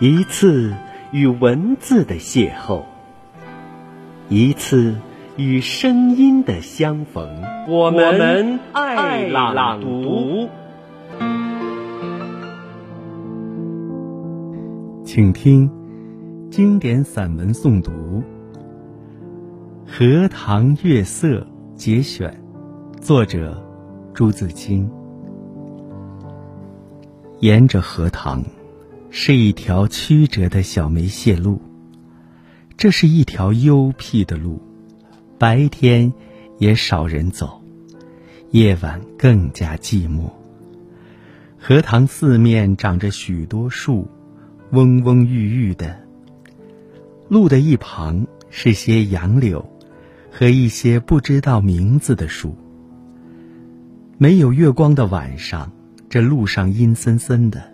一次与文字的邂逅，一次与声音的相逢。我们爱朗读，请听经典散文诵读《荷塘月色》节选，作者朱自清。沿着荷塘。是一条曲折的小梅泄路。这是一条幽僻的路，白天也少人走，夜晚更加寂寞。荷塘四面长着许多树，蓊蓊郁郁的。路的一旁是些杨柳，和一些不知道名字的树。没有月光的晚上，这路上阴森森的。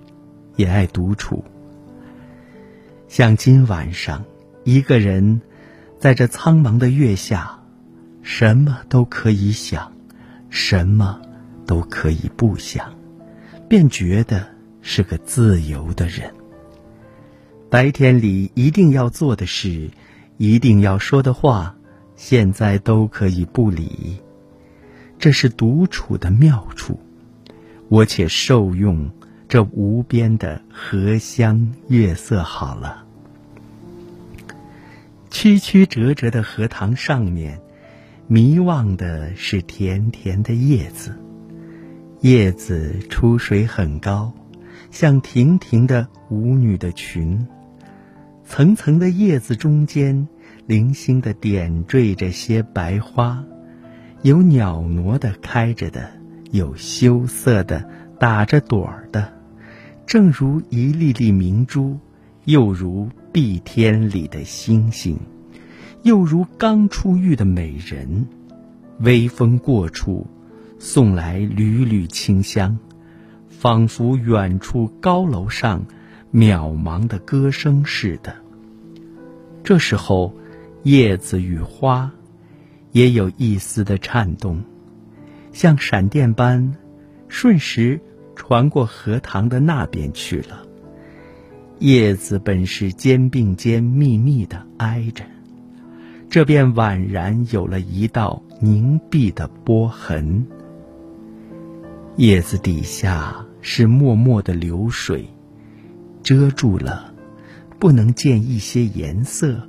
也爱独处，像今晚上，一个人在这苍茫的月下，什么都可以想，什么都可以不想，便觉得是个自由的人。白天里一定要做的事，一定要说的话，现在都可以不理。这是独处的妙处，我且受用。这无边的荷香月色好了，曲曲折折的荷塘上面，迷望的是甜甜的叶子，叶子出水很高，像亭亭的舞女的裙，层层的叶子中间，零星的点缀着些白花，有袅娜的开着的，有羞涩的打着朵儿的。正如一粒粒明珠，又如碧天里的星星，又如刚出浴的美人。微风过处，送来缕缕清香，仿佛远处高楼上渺茫的歌声似的。这时候，叶子与花也有一丝的颤动，像闪电般，瞬时。传过荷塘的那边去了。叶子本是肩并肩密密的挨着，这便宛然有了一道凝碧的波痕。叶子底下是脉脉的流水，遮住了，不能见一些颜色，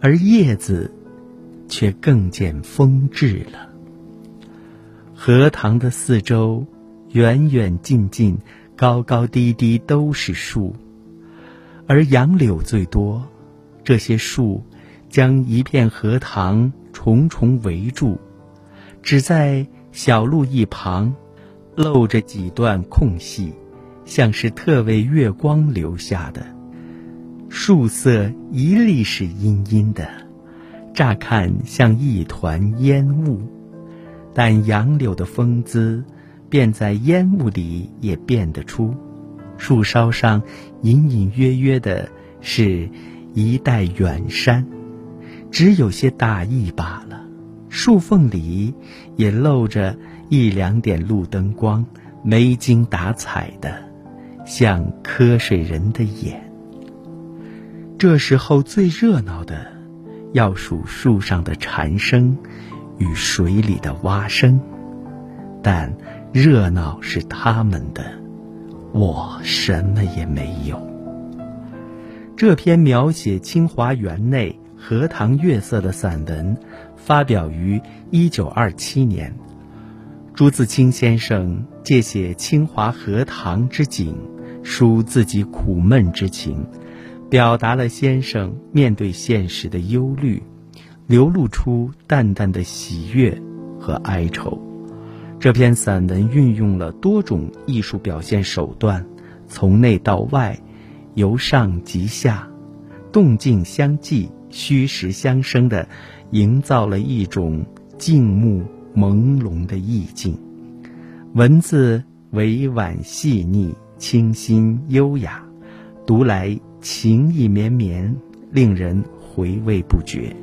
而叶子却更见风致了。荷塘的四周。远远近近，高高低低都是树，而杨柳最多。这些树将一片荷塘重重围住，只在小路一旁露着几段空隙，像是特为月光留下的。树色一粒是阴阴的，乍看像一团烟雾，但杨柳的风姿。便在烟雾里也辨得出，树梢上隐隐约约的是一带远山，只有些大意罢了。树缝里也露着一两点路灯光，没精打采的，像瞌睡人的眼。这时候最热闹的，要数树上的蝉声与水里的蛙声，但。热闹是他们的，我什么也没有。这篇描写清华园内荷塘月色的散文，发表于一九二七年。朱自清先生借写清华荷塘之景，抒自己苦闷之情，表达了先生面对现实的忧虑，流露出淡淡的喜悦和哀愁。这篇散文运用了多种艺术表现手段，从内到外，由上及下，动静相继、虚实相生的，营造了一种静穆朦胧的意境。文字委婉细腻、清新优雅，读来情意绵绵，令人回味不绝。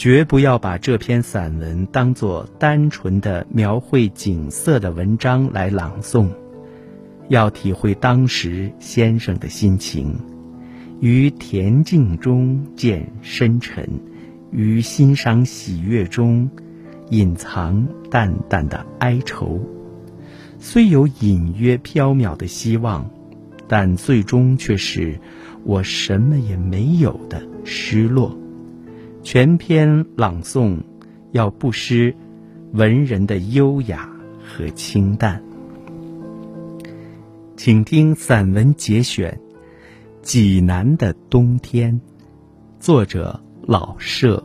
绝不要把这篇散文当作单纯的描绘景色的文章来朗诵，要体会当时先生的心情，于恬静中见深沉，于欣赏喜悦中隐藏淡淡的哀愁。虽有隐约缥缈的希望，但最终却是我什么也没有的失落。全篇朗诵要不失文人的优雅和清淡。请听散文节选《济南的冬天》，作者老舍。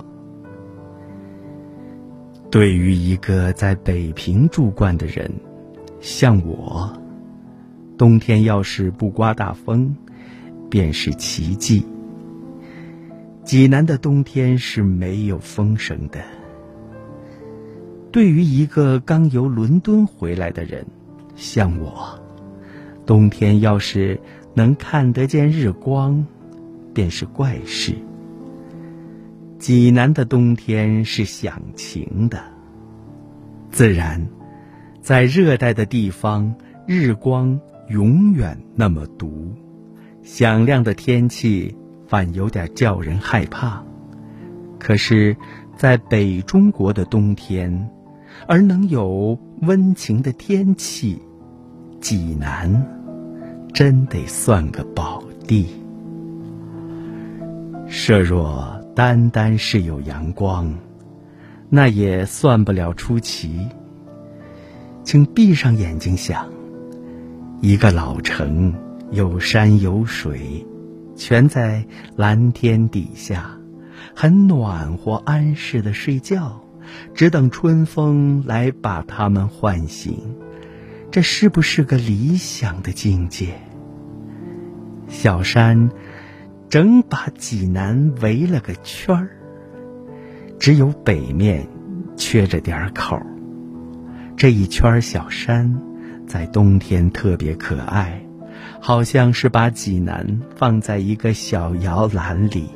对于一个在北平住惯的人，像我，冬天要是不刮大风，便是奇迹。济南的冬天是没有风声的。对于一个刚由伦敦回来的人，像我，冬天要是能看得见日光，便是怪事。济南的冬天是响晴的。自然，在热带的地方，日光永远那么毒，响亮的天气。反有点叫人害怕，可是，在北中国的冬天，而能有温情的天气，济南真得算个宝地。设若单单是有阳光，那也算不了出奇。请闭上眼睛想，一个老城，有山有水。全在蓝天底下，很暖和安适的睡觉，只等春风来把他们唤醒。这是不是个理想的境界？小山整把济南围了个圈儿，只有北面缺着点口。这一圈小山，在冬天特别可爱。好像是把济南放在一个小摇篮里，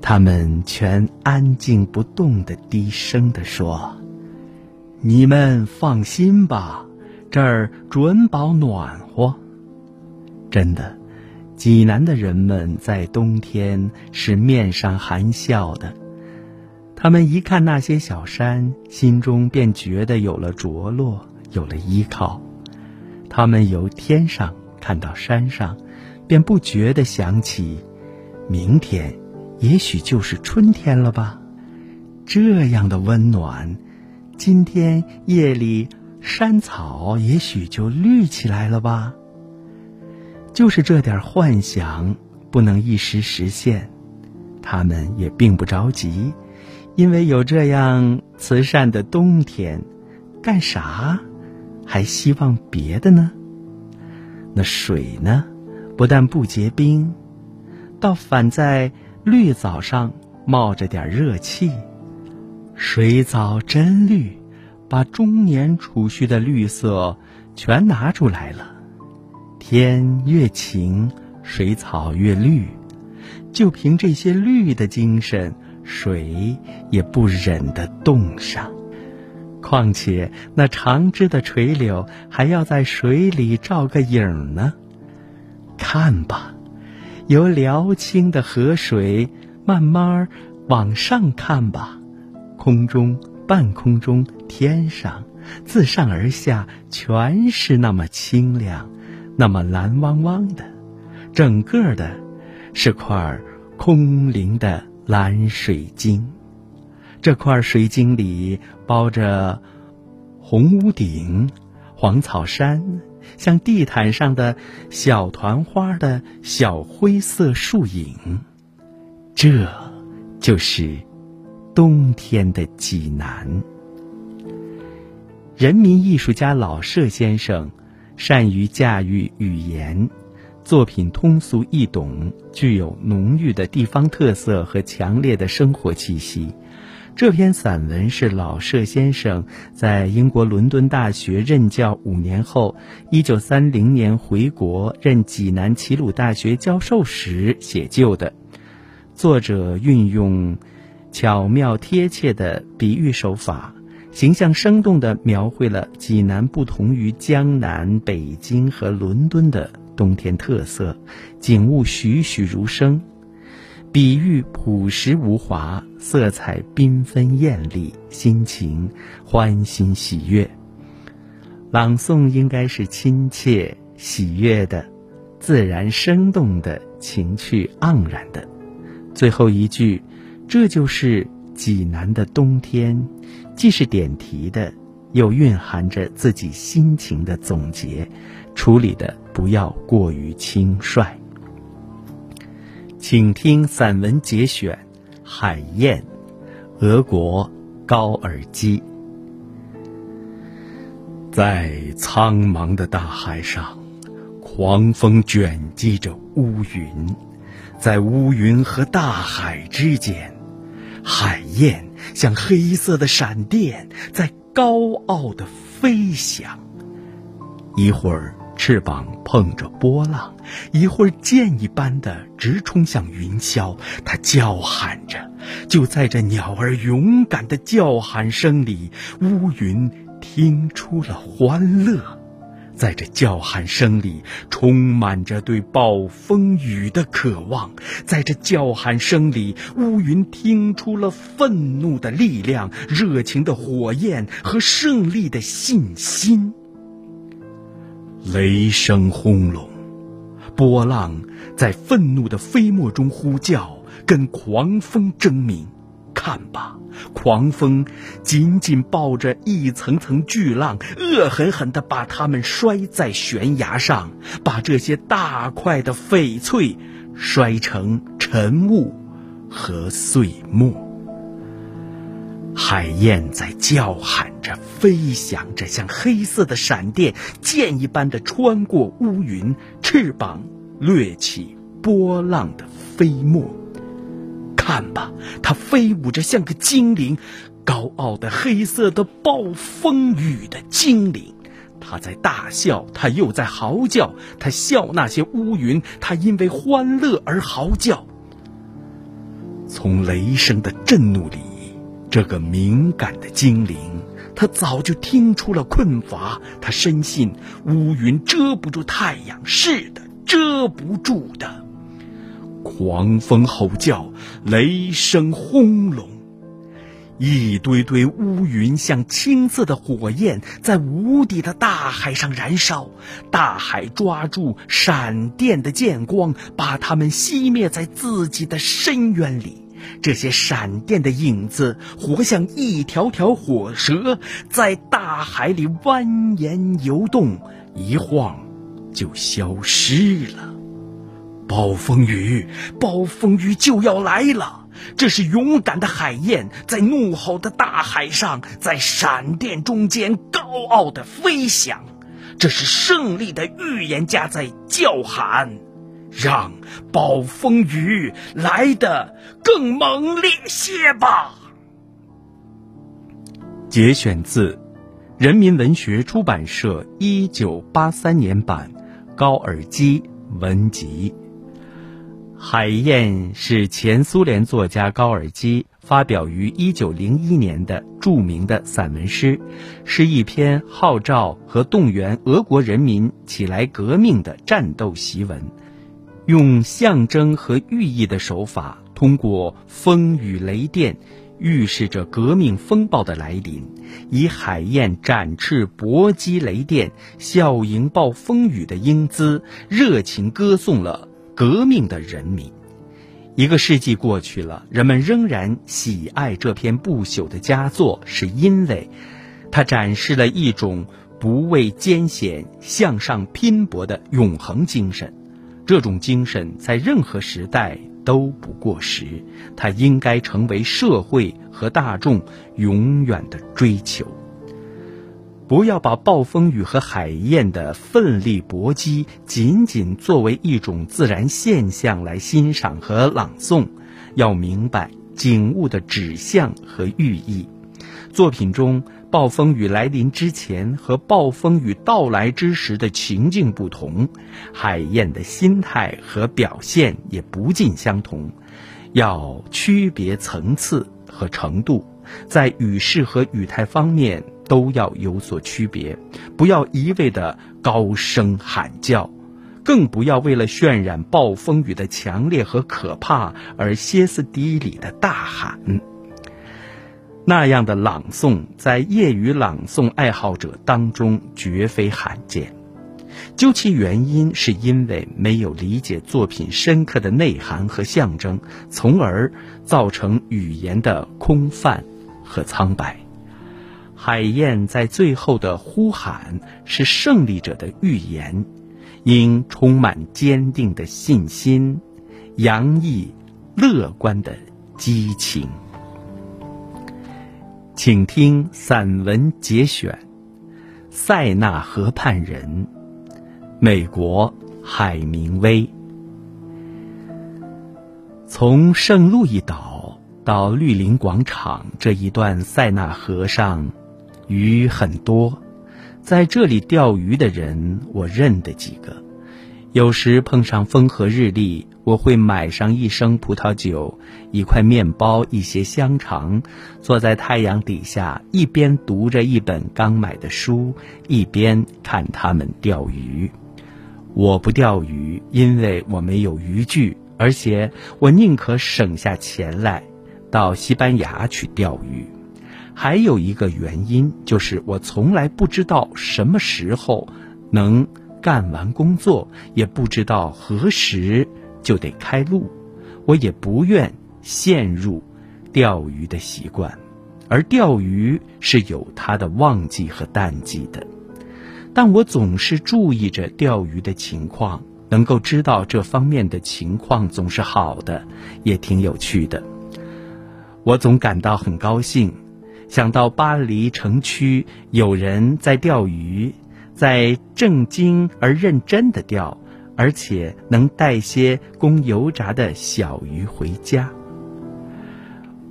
他们全安静不动的低声地说：“你们放心吧，这儿准保暖和。”真的，济南的人们在冬天是面上含笑的，他们一看那些小山，心中便觉得有了着落，有了依靠。他们由天上看到山上，便不觉地想起，明天也许就是春天了吧？这样的温暖，今天夜里山草也许就绿起来了吧？就是这点幻想不能一时实现，他们也并不着急，因为有这样慈善的冬天，干啥？还希望别的呢？那水呢？不但不结冰，倒反在绿藻上冒着点热气。水藻真绿，把中年储蓄的绿色全拿出来了。天越晴，水草越绿。就凭这些绿的精神，水也不忍得冻上。况且那长枝的垂柳还要在水里照个影呢。看吧，由辽清的河水慢慢往上看吧，空中、半空中、天上，自上而下全是那么清亮，那么蓝汪汪的，整个的，是块空灵的蓝水晶。这块水晶里包着红屋顶、黄草山，像地毯上的小团花的小灰色树影。这，就是冬天的济南。人民艺术家老舍先生，善于驾驭语言，作品通俗易懂，具有浓郁的地方特色和强烈的生活气息。这篇散文是老舍先生在英国伦敦大学任教五年后，一九三零年回国任济南齐鲁大学教授时写就的。作者运用巧妙贴切的比喻手法，形象生动地描绘了济南不同于江南、北京和伦敦的冬天特色，景物栩栩如生。比喻朴实无华，色彩缤纷艳丽，心情欢欣喜悦。朗诵应该是亲切喜悦的，自然生动的，情趣盎然的。最后一句，这就是济南的冬天，既是点题的，又蕴含着自己心情的总结，处理的不要过于轻率。请听散文节选《海燕》，俄国高尔基。在苍茫的大海上，狂风卷积着乌云，在乌云和大海之间，海燕像黑色的闪电，在高傲的飞翔。一会儿。翅膀碰着波浪，一会儿箭一般的直冲向云霄。它叫喊着，就在这鸟儿勇敢的叫喊声里，乌云听出了欢乐。在这叫喊声里，充满着对暴风雨的渴望。在这叫喊声里，乌云听出了愤怒的力量、热情的火焰和胜利的信心。雷声轰隆，波浪在愤怒的飞沫中呼叫，跟狂风争鸣。看吧，狂风紧紧抱着一层层巨浪，恶狠狠地把它们摔在悬崖上，把这些大块的翡翠摔成尘雾和碎末。海燕在叫喊着，飞翔着，像黑色的闪电，箭一般的穿过乌云，翅膀掠起波浪的飞沫。看吧，它飞舞着，像个精灵，高傲的黑色的暴风雨的精灵。它在大笑，它又在嚎叫。它笑那些乌云，它因为欢乐而嚎叫。从雷声的震怒里。这个敏感的精灵，他早就听出了困乏。他深信乌云遮不住太阳，是的，遮不住的。狂风吼叫，雷声轰隆，一堆堆乌云像青色的火焰，在无底的大海上燃烧。大海抓住闪电的剑光，把它们熄灭在自己的深渊里。这些闪电的影子，活像一条条火蛇，在大海里蜿蜒游动，一晃就消失了。暴风雨，暴风雨就要来了！这是勇敢的海燕在怒吼的大海上，在闪电中间高傲的飞翔。这是胜利的预言家在叫喊。让暴风雨来得更猛烈些吧。节选自人民文学出版社一九八三年版《高尔基文集》。《海燕》是前苏联作家高尔基发表于一九零一年的著名的散文诗，是一篇号召和动员俄国人民起来革命的战斗檄文。用象征和寓意的手法，通过风雨雷电，预示着革命风暴的来临；以海燕展翅搏击雷电，笑迎暴风雨的英姿，热情歌颂了革命的人民。一个世纪过去了，人们仍然喜爱这篇不朽的佳作，是因为它展示了一种不畏艰险、向上拼搏的永恒精神。这种精神在任何时代都不过时，它应该成为社会和大众永远的追求。不要把暴风雨和海燕的奋力搏击仅仅作为一种自然现象来欣赏和朗诵，要明白景物的指向和寓意。作品中暴风雨来临之前和暴风雨到来之时的情境不同，海燕的心态和表现也不尽相同，要区别层次和程度，在语势和语态方面。都要有所区别，不要一味的高声喊叫，更不要为了渲染暴风雨的强烈和可怕而歇斯底里的大喊。那样的朗诵在业余朗诵爱好者当中绝非罕见。究其原因，是因为没有理解作品深刻的内涵和象征，从而造成语言的空泛和苍白。海燕在最后的呼喊是胜利者的预言，应充满坚定的信心，洋溢乐观的激情。请听散文节选，《塞纳河畔人》，美国海明威。从圣路易岛到绿林广场这一段塞纳河上。鱼很多，在这里钓鱼的人我认得几个。有时碰上风和日丽，我会买上一升葡萄酒、一块面包、一些香肠，坐在太阳底下，一边读着一本刚买的书，一边看他们钓鱼。我不钓鱼，因为我没有渔具，而且我宁可省下钱来，到西班牙去钓鱼。还有一个原因，就是我从来不知道什么时候能干完工作，也不知道何时就得开路。我也不愿陷入钓鱼的习惯，而钓鱼是有它的旺季和淡季的。但我总是注意着钓鱼的情况，能够知道这方面的情况总是好的，也挺有趣的。我总感到很高兴。想到巴黎城区有人在钓鱼，在正经而认真的钓，而且能带些供油炸的小鱼回家。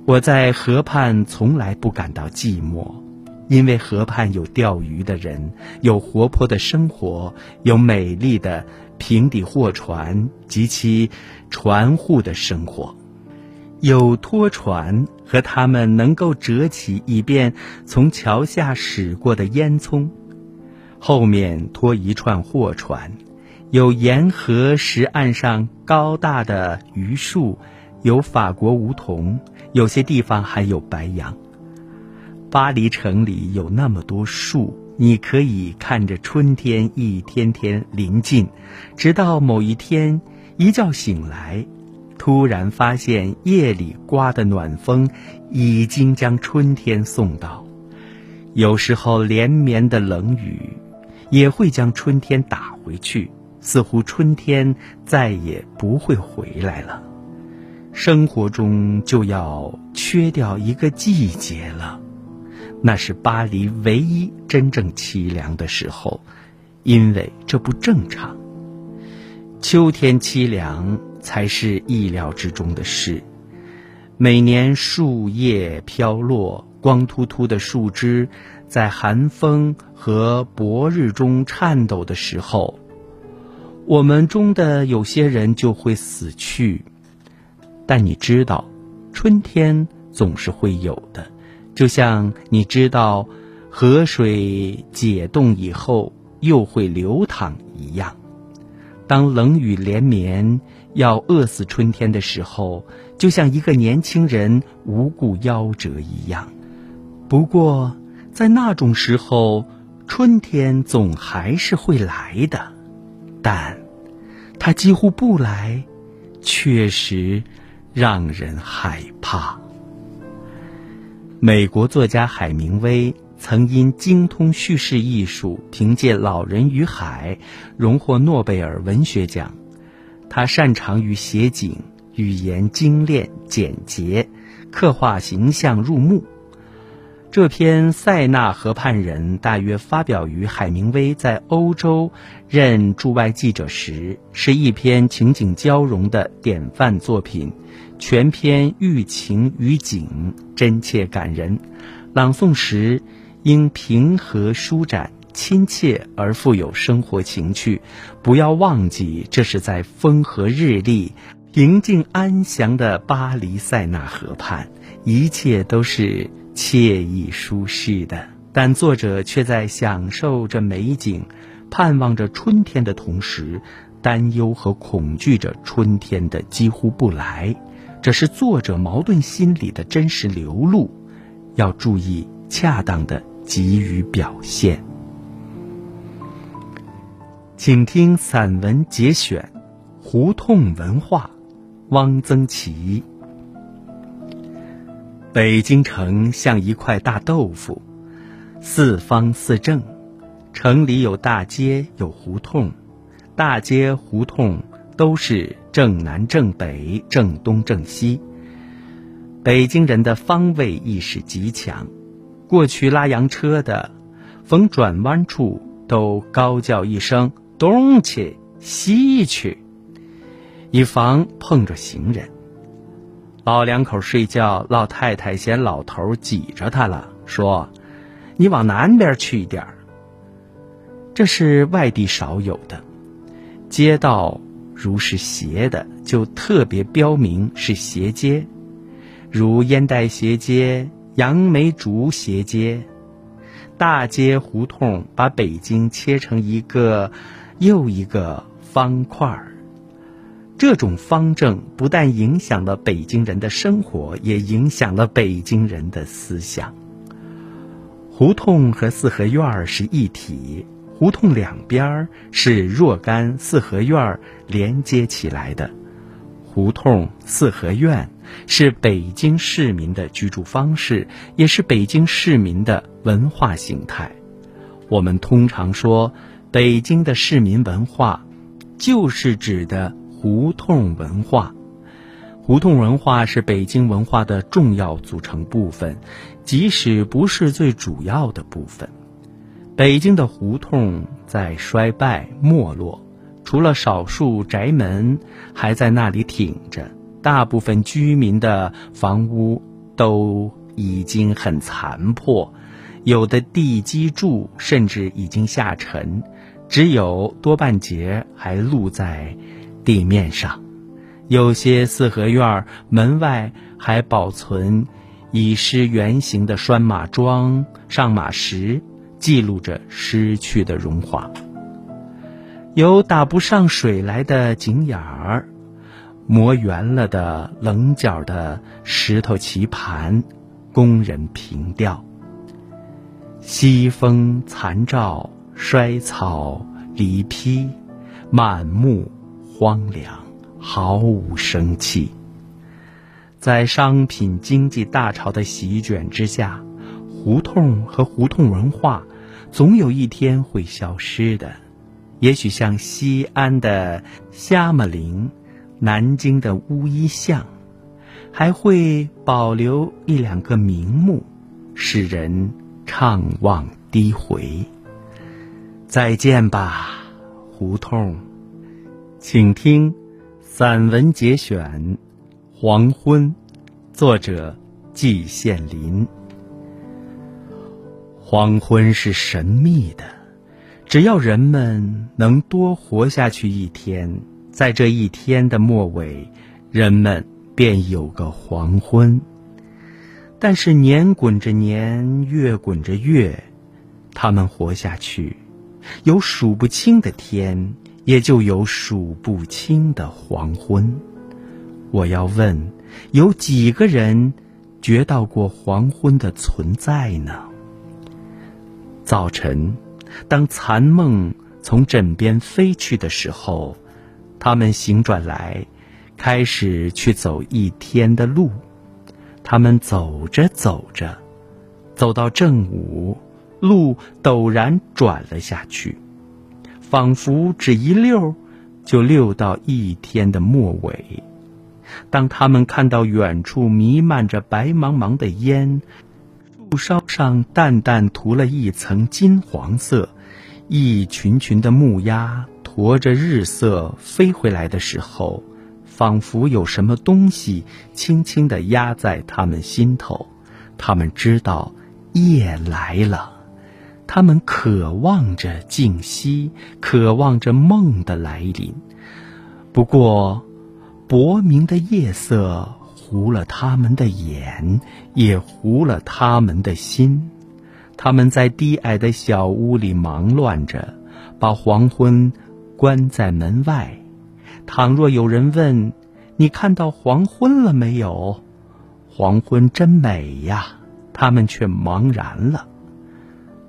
我在河畔从来不感到寂寞，因为河畔有钓鱼的人，有活泼的生活，有美丽的平底货船及其船户的生活。有拖船和他们能够折起以便从桥下驶过的烟囱，后面拖一串货船；有沿河石岸上高大的榆树，有法国梧桐，有些地方还有白杨。巴黎城里有那么多树，你可以看着春天一天天临近，直到某一天一觉醒来。突然发现夜里刮的暖风，已经将春天送到。有时候连绵的冷雨，也会将春天打回去，似乎春天再也不会回来了。生活中就要缺掉一个季节了，那是巴黎唯一真正凄凉的时候，因为这不正常。秋天凄凉。才是意料之中的事。每年树叶飘落，光秃秃的树枝在寒风和薄日中颤抖的时候，我们中的有些人就会死去。但你知道，春天总是会有的，就像你知道河水解冻以后又会流淌一样。当冷雨连绵。要饿死春天的时候，就像一个年轻人无故夭折一样。不过，在那种时候，春天总还是会来的，但，他几乎不来，确实让人害怕。美国作家海明威曾因精通叙事艺术，凭借《老人与海》荣获诺贝尔文学奖。他擅长于写景，语言精炼简洁，刻画形象入目。这篇《塞纳河畔人》大约发表于海明威在欧洲任驻外记者时，是一篇情景交融的典范作品，全篇寓情于景，真切感人。朗诵时应平和舒展、亲切而富有生活情趣，不要忘记这是在风和日丽、平静安详的巴黎塞纳河畔，一切都是。惬意舒适的，但作者却在享受着美景、盼望着春天的同时，担忧和恐惧着春天的几乎不来。这是作者矛盾心理的真实流露，要注意恰当的给予表现。请听散文节选《胡同文化》，汪曾祺。北京城像一块大豆腐，四方四正。城里有大街，有胡同，大街胡同都是正南正北、正东正西。北京人的方位意识极强，过去拉洋车的，逢转弯处都高叫一声“东去西去”，以防碰着行人。老两口睡觉，老太太嫌老头挤着她了，说：“你往南边去一点儿。”这是外地少有的。街道如是斜的，就特别标明是斜街，如烟袋斜街、杨梅竹斜街。大街胡同把北京切成一个又一个方块儿。这种方正不但影响了北京人的生活，也影响了北京人的思想。胡同和四合院是一体，胡同两边是若干四合院连接起来的。胡同、四合院是北京市民的居住方式，也是北京市民的文化形态。我们通常说，北京的市民文化，就是指的。胡同文化，胡同文化是北京文化的重要组成部分，即使不是最主要的部分。北京的胡同在衰败没落，除了少数宅门还在那里挺着，大部分居民的房屋都已经很残破，有的地基柱甚至已经下沉，只有多半截还露在。地面上，有些四合院门外还保存已失原形的拴马桩、上马石，记录着失去的荣华。有打不上水来的井眼儿，磨圆了的棱角的石头棋盘，工人凭吊。西风残照，衰草离披，满目。荒凉，毫无生气。在商品经济大潮的席卷之下，胡同和胡同文化总有一天会消失的。也许像西安的虾米林、南京的乌衣巷，还会保留一两个名目，使人怅望低回。再见吧，胡同。请听散文节选《黄昏》，作者季羡林。黄昏是神秘的，只要人们能多活下去一天，在这一天的末尾，人们便有个黄昏。但是年滚着年，月滚着月，他们活下去，有数不清的天。也就有数不清的黄昏。我要问，有几个人觉到过黄昏的存在呢？早晨，当残梦从枕边飞去的时候，他们醒转来，开始去走一天的路。他们走着走着，走到正午，路陡然转了下去。仿佛只一溜，就溜到一天的末尾。当他们看到远处弥漫着白茫茫的烟，树梢上淡淡涂了一层金黄色，一群群的木鸦驮着日色飞回来的时候，仿佛有什么东西轻轻地压在他们心头。他们知道夜来了，他们渴望着静息，渴望着梦的来临。不过，薄明的夜色。糊了他们的眼，也糊了他们的心。他们在低矮的小屋里忙乱着，把黄昏关在门外。倘若有人问：“你看到黄昏了没有？”黄昏真美呀！他们却茫然了。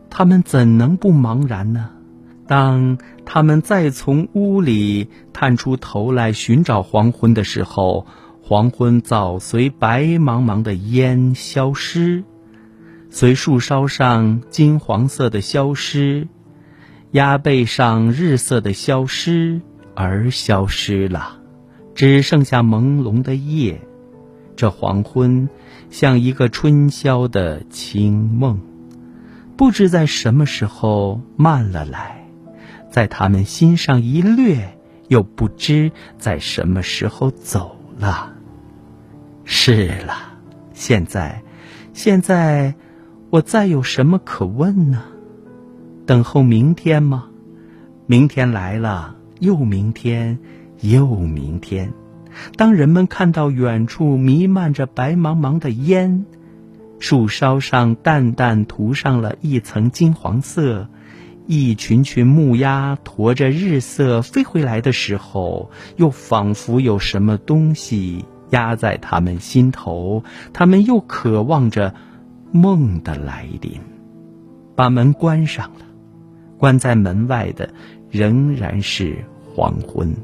他们怎能不茫然呢？当他们再从屋里探出头来寻找黄昏的时候，黄昏早随白茫茫的烟消失，随树梢上金黄色的消失，鸭背上日色的消失而消失了，只剩下朦胧的夜。这黄昏像一个春宵的清梦，不知在什么时候慢了来，在他们心上一掠，又不知在什么时候走了。是了，现在，现在，我再有什么可问呢？等候明天吗？明天来了，又明天，又明天。当人们看到远处弥漫着白茫茫的烟，树梢上淡淡涂上了一层金黄色，一群群木鸦驮着日色飞回来的时候，又仿佛有什么东西。压在他们心头，他们又渴望着梦的来临。把门关上了，关在门外的仍然是黄昏。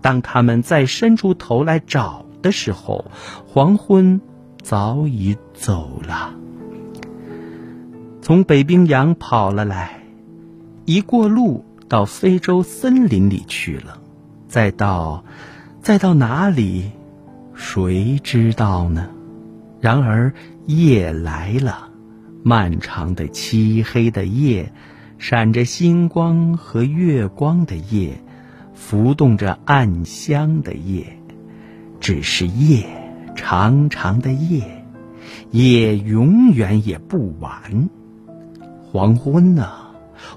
当他们再伸出头来找的时候，黄昏早已走了，从北冰洋跑了来，一过路到非洲森林里去了，再到，再到哪里？谁知道呢？然而夜来了，漫长的漆黑的夜，闪着星光和月光的夜，浮动着暗香的夜，只是夜，长长的夜，夜永远也不完。黄昏呢？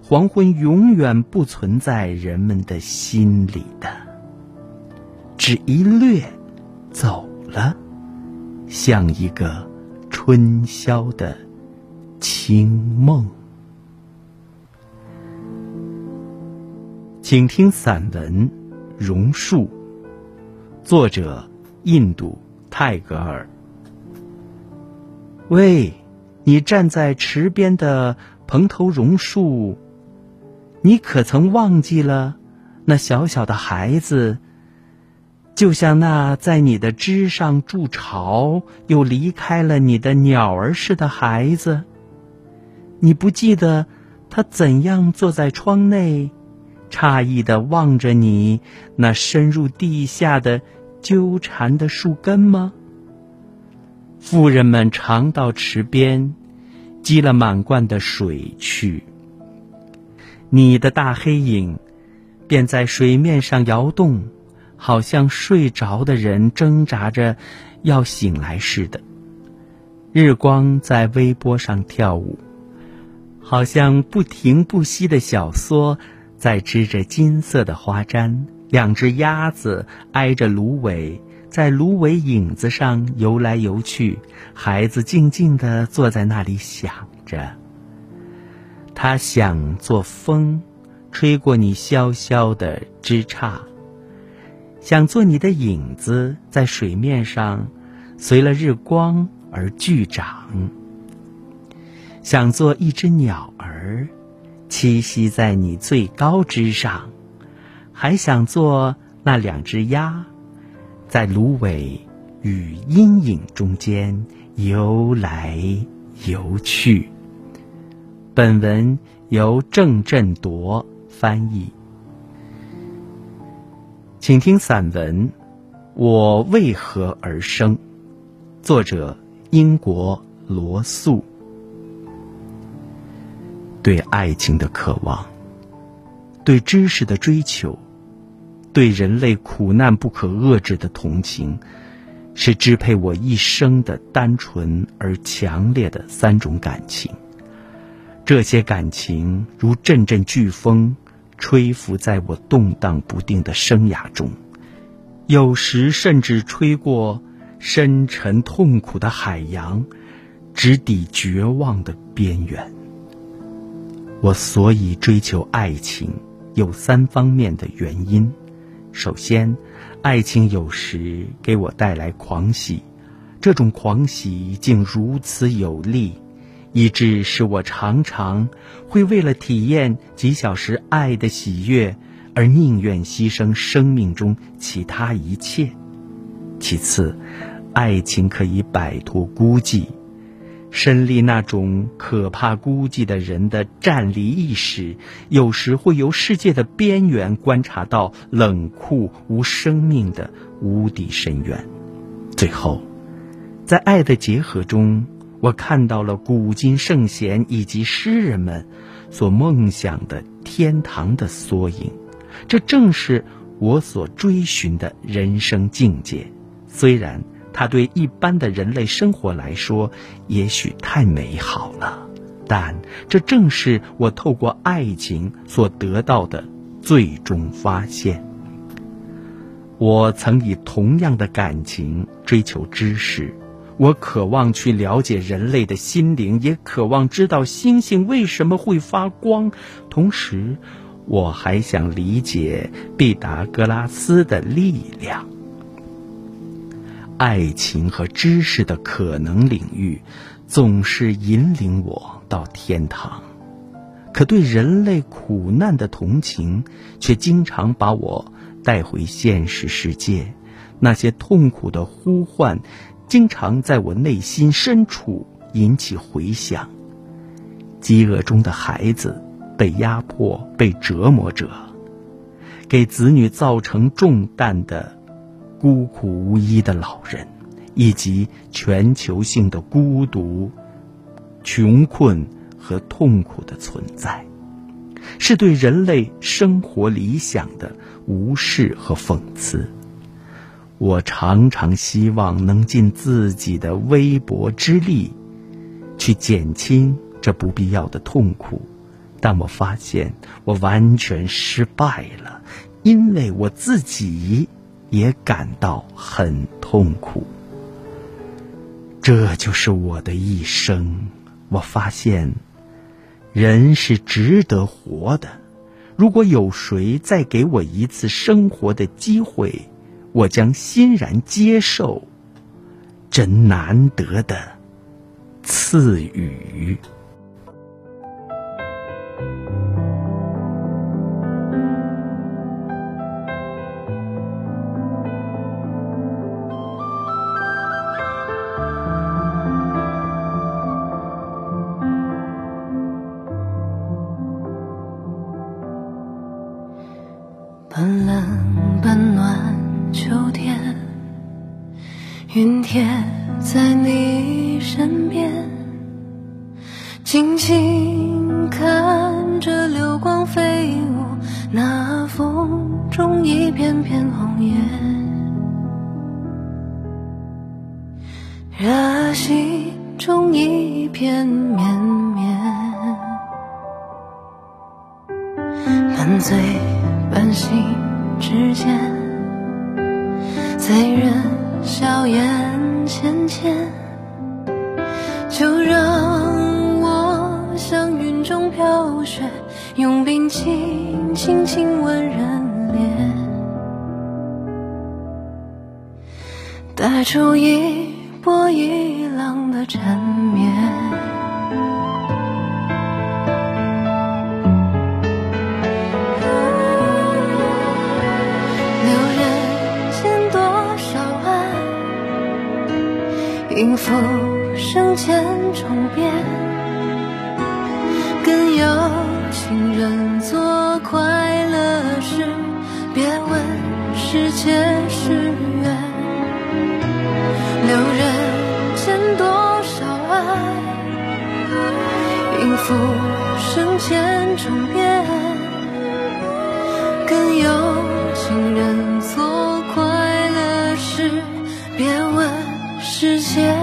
黄昏永远不存在人们的心里的，只一掠。走了，像一个春宵的清梦。请听散文《榕树》，作者印度泰戈尔。喂，你站在池边的蓬头榕树，你可曾忘记了那小小的孩子？就像那在你的枝上筑巢又离开了你的鸟儿似的孩子，你不记得他怎样坐在窗内，诧异的望着你那深入地下的纠缠的树根吗？妇人们常到池边，积了满罐的水去，你的大黑影便在水面上摇动。好像睡着的人挣扎着要醒来似的，日光在微波上跳舞，好像不停不息的小梭在织着金色的花毡。两只鸭子挨着芦苇，在芦苇影子上游来游去。孩子静静地坐在那里想着，他想做风，吹过你萧萧的枝杈。想做你的影子，在水面上，随了日光而聚长。想做一只鸟儿，栖息在你最高之上，还想做那两只鸭，在芦苇与阴影中间游来游去。本文由郑振铎翻译。请听散文《我为何而生》，作者英国罗素。对爱情的渴望，对知识的追求，对人类苦难不可遏制的同情，是支配我一生的单纯而强烈的三种感情。这些感情如阵阵飓风，吹拂在我动荡不定的生涯中，有时甚至吹过深沉痛苦的海洋，直抵绝望的边缘。我所以追求爱情，有三方面的原因。首先，爱情有时给我带来狂喜，这种狂喜竟如此有力，以致使我常常会为了体验几小时爱的喜悦，而宁愿牺牲生命中其他一切。其次，爱情可以摆脱孤寂。身历那种可怕孤寂的人的站立意识，有时会由世界的边缘观察到冷酷无生命的无底深渊。最后，在爱的结合中，我看到了古今圣贤以及诗人们所梦想的天堂的缩影。这正是我所追寻的人生境界。虽然。它对一般的人类生活来说，也许太美好了，但这正是我透过爱情所得到的最终发现。我曾以同样的感情追求知识，我渴望去了解人类的心灵，也渴望知道星星为什么会发光。同时，我还想理解毕达哥拉斯的力量。爱情和知识的可能领域，总是引领我到天堂；可对人类苦难的同情，却经常把我带回现实世界。那些痛苦的呼唤，经常在我内心深处引起回响。饥饿中的孩子，被压迫、被折磨者，给子女造成重担的。孤苦无依的老人，以及全球性的孤独、穷困和痛苦的存在，是对人类生活理想的无视和讽刺。我常常希望能尽自己的微薄之力，去减轻这不必要的痛苦，但我发现我完全失败了，因为我自己。也感到很痛苦。这就是我的一生。我发现，人是值得活的。如果有谁再给我一次生活的机会，我将欣然接受。真难得的赐予。静静幸福生前重变，更有情人做快乐事，别问是劫是缘。留人间多少爱，幸福生千重变，更有情人世界。